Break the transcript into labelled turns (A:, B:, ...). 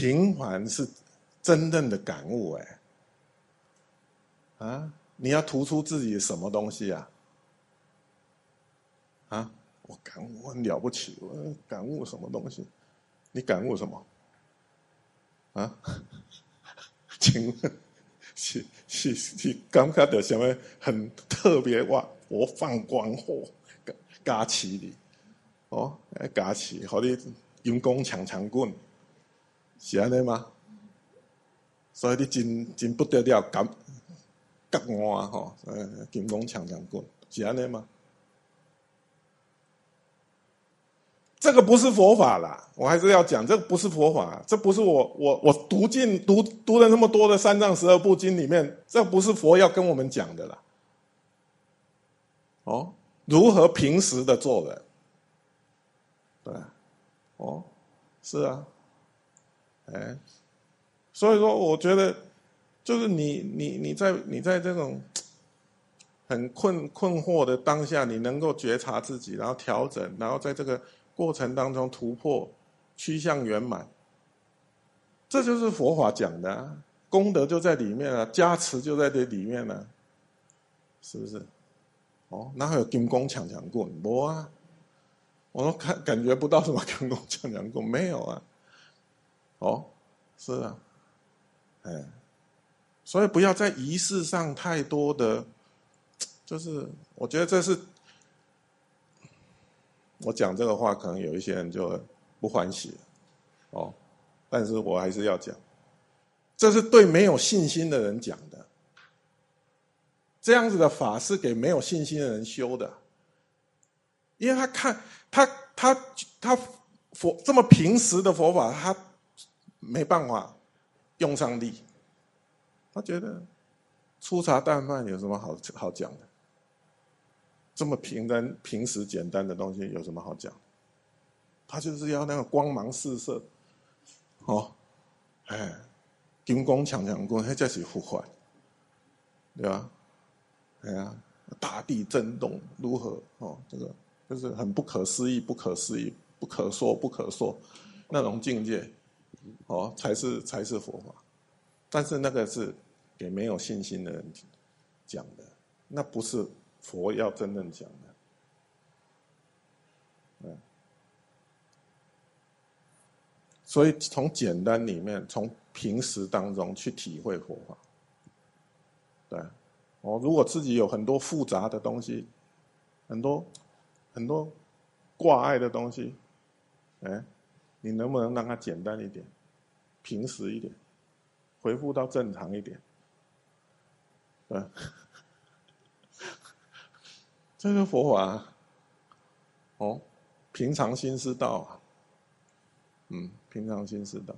A: 平凡是真正的感悟，哎，啊，你要突出自己什么东西啊？啊，我感悟很了不起，我感悟什么东西？你感悟什么？啊？请问 是是是感觉到什么很特别哇？我放光火加持你哦，加持，好你用功强强棍，是安尼吗？所以你真真不得了，感觉我吼，呃，金光强强棍，是安尼吗？这个不是佛法啦，我还是要讲，这个不是佛法，这不是我我我读进读读了那么多的三藏十二部经里面，这不是佛要跟我们讲的啦。哦，如何平时的做人？对，哦，是啊，哎，所以说，我觉得就是你你你在你在这种很困困惑的当下，你能够觉察自己，然后调整，然后在这个。过程当中突破，趋向圆满，这就是佛法讲的功德就在里面了，加持就在这里面了，是不是？哦，哪有金光强强棍？没啊，我都感感觉不到什么金光强强棍，没有啊。哦，是啊，哎，所以不要在仪式上太多的，就是我觉得这是。我讲这个话，可能有一些人就不欢喜，哦，但是我还是要讲，这是对没有信心的人讲的。这样子的法是给没有信心的人修的，因为他看他他他佛这么平时的佛法，他没办法用上力，他觉得粗茶淡饭有什么好好讲的？这么平单、平时简单的东西有什么好讲？他就是要那个光芒四射，哦，哎，金光强强棍，那才是呼唤，对吧？哎呀，大地震动如何？哦，这个就是很不可思议、不可思议、不可说、不可说那种境界，哦，才是才是佛法。但是那个是给没有信心的人讲的，那不是。佛要真正讲的，嗯，所以从简单里面，从平时当中去体会佛法，对，哦，如果自己有很多复杂的东西，很多很多挂碍的东西，哎，你能不能让它简单一点，平时一点，回复到正常一点，对。这个佛法，哦，平常心是道啊，嗯，平常心是道。